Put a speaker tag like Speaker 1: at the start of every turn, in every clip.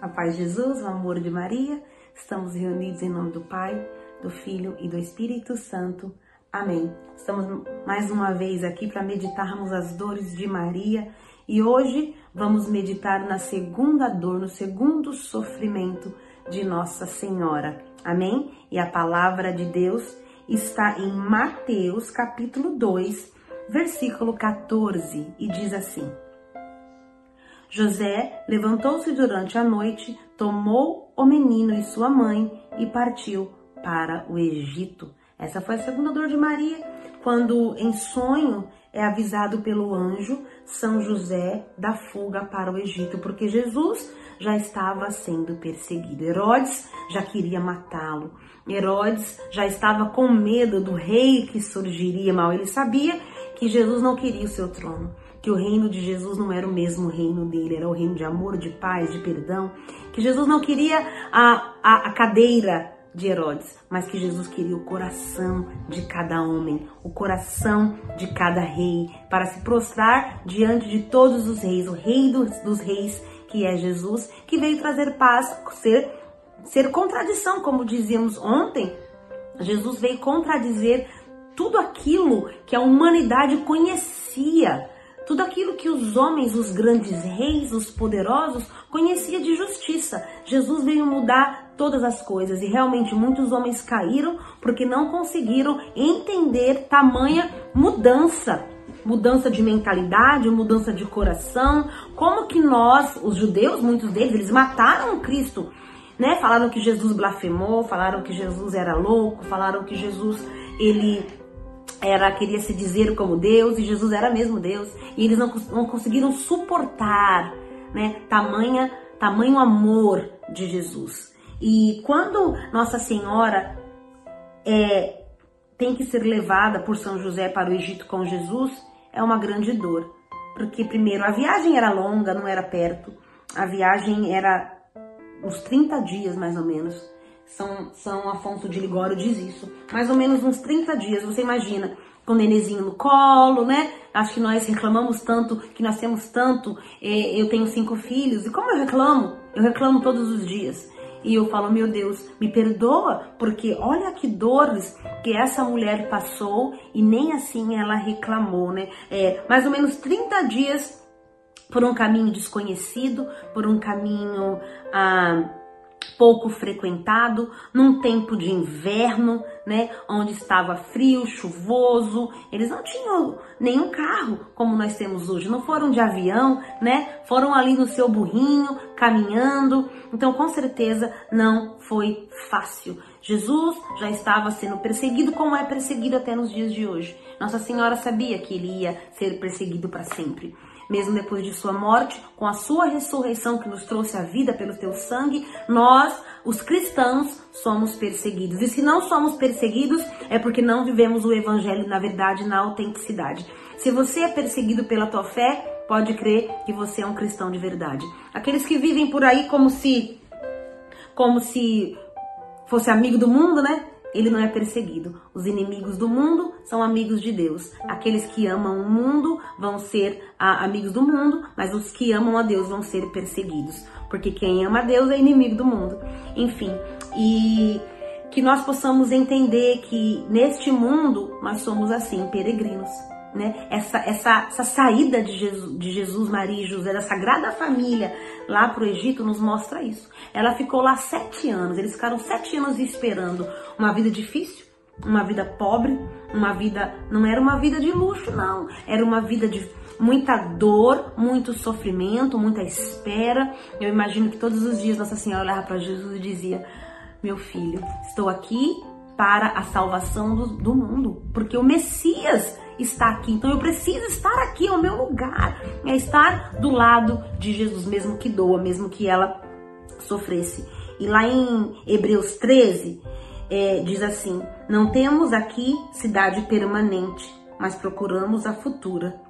Speaker 1: A paz de Jesus, o amor de Maria, estamos reunidos em nome do Pai, do Filho e do Espírito Santo. Amém. Estamos mais uma vez aqui para meditarmos as dores de Maria e hoje vamos meditar na segunda dor, no segundo sofrimento de Nossa Senhora. Amém? E a palavra de Deus está em Mateus capítulo 2, versículo 14 e diz assim: José levantou-se durante a noite, tomou o menino e sua mãe e partiu para o Egito. Essa foi a segunda dor de Maria, quando em sonho é avisado pelo anjo São José da fuga para o Egito, porque Jesus já estava sendo perseguido. Herodes já queria matá-lo. Herodes já estava com medo do rei que surgiria mal. Ele sabia que Jesus não queria o seu trono que o reino de Jesus não era o mesmo reino dele, era o reino de amor, de paz, de perdão, que Jesus não queria a, a, a cadeira de Herodes, mas que Jesus queria o coração de cada homem, o coração de cada rei, para se prostrar diante de todos os reis, o rei dos, dos reis, que é Jesus, que veio trazer paz, ser, ser contradição, como dizíamos ontem. Jesus veio contradizer tudo aquilo que a humanidade conhecia tudo aquilo que os homens, os grandes reis, os poderosos conhecia de justiça. Jesus veio mudar todas as coisas e realmente muitos homens caíram porque não conseguiram entender tamanha mudança mudança de mentalidade, mudança de coração, como que nós, os judeus, muitos deles, eles mataram Cristo, né? Falaram que Jesus blasfemou, falaram que Jesus era louco, falaram que Jesus ele era queria se dizer como Deus e Jesus era mesmo Deus e eles não, não conseguiram suportar, né, tamanha tamanho amor de Jesus. E quando Nossa Senhora é, tem que ser levada por São José para o Egito com Jesus, é uma grande dor, porque primeiro a viagem era longa, não era perto, a viagem era uns 30 dias mais ou menos. São, São Afonso de Ligório diz isso. Mais ou menos uns 30 dias, você imagina, com o nenenzinho no colo, né? Acho que nós reclamamos tanto, que nós temos tanto. É, eu tenho cinco filhos, e como eu reclamo? Eu reclamo todos os dias. E eu falo, meu Deus, me perdoa, porque olha que dores que essa mulher passou e nem assim ela reclamou, né? É, mais ou menos 30 dias por um caminho desconhecido, por um caminho. Ah, pouco frequentado, num tempo de inverno, né, onde estava frio, chuvoso. Eles não tinham nenhum carro como nós temos hoje, não foram de avião, né? Foram ali no seu burrinho, caminhando. Então, com certeza não foi fácil. Jesus já estava sendo perseguido como é perseguido até nos dias de hoje. Nossa Senhora sabia que ele ia ser perseguido para sempre mesmo depois de sua morte, com a sua ressurreição que nos trouxe a vida pelo teu sangue, nós, os cristãos, somos perseguidos. E se não somos perseguidos, é porque não vivemos o evangelho na verdade, na autenticidade. Se você é perseguido pela tua fé, pode crer que você é um cristão de verdade. Aqueles que vivem por aí como se como se fosse amigo do mundo, né? Ele não é perseguido. Os inimigos do mundo são amigos de Deus. Aqueles que amam o mundo vão ser ah, amigos do mundo, mas os que amam a Deus vão ser perseguidos. Porque quem ama a Deus é inimigo do mundo. Enfim, e que nós possamos entender que neste mundo nós somos assim, peregrinos né? Essa, essa, essa saída de Jesus, de Jesus, Maria e José, da Sagrada Família lá para o Egito, nos mostra isso. Ela ficou lá sete anos, eles ficaram sete anos esperando uma vida difícil, uma vida pobre, uma vida. Não era uma vida de luxo, não. Era uma vida de muita dor, muito sofrimento, muita espera. Eu imagino que todos os dias Nossa Senhora olhava para Jesus e dizia: Meu filho, estou aqui para a salvação do, do mundo, porque o Messias está aqui. Então eu preciso estar aqui, é o meu lugar. É estar do lado de Jesus, mesmo que doa, mesmo que ela sofresse. E lá em Hebreus 13, é, diz assim: Não temos aqui cidade permanente, mas procuramos a futura.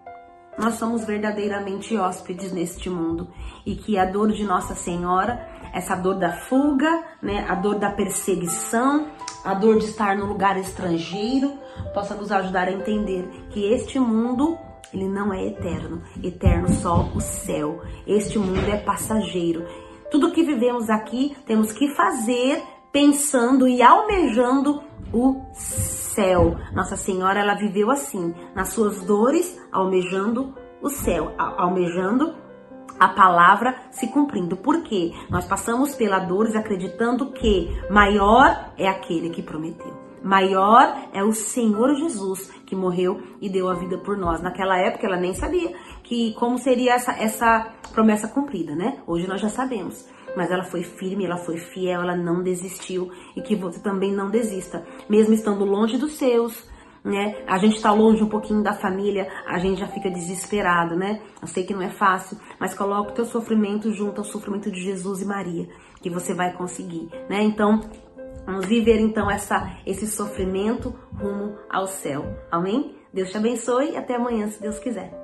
Speaker 1: Nós somos verdadeiramente hóspedes neste mundo e que a dor de Nossa Senhora, essa dor da fuga, né, a dor da perseguição, a dor de estar no lugar estrangeiro, possa nos ajudar a entender que este mundo ele não é eterno, eterno só o céu. Este mundo é passageiro. Tudo que vivemos aqui temos que fazer pensando e almejando o céu. Nossa Senhora, ela viveu assim, nas suas dores, almejando o céu, almejando a palavra se cumprindo. Por quê? Nós passamos pela dores acreditando que maior é aquele que prometeu. Maior é o Senhor Jesus que morreu e deu a vida por nós. Naquela época ela nem sabia que como seria essa, essa promessa cumprida, né? Hoje nós já sabemos. Mas ela foi firme, ela foi fiel, ela não desistiu e que você também não desista, mesmo estando longe dos seus, né? A gente está longe um pouquinho da família, a gente já fica desesperado, né? Eu sei que não é fácil, mas coloca o teu sofrimento junto ao sofrimento de Jesus e Maria, que você vai conseguir, né? Então, vamos viver então essa esse sofrimento rumo ao céu. Amém? Deus te abençoe e até amanhã, se Deus quiser.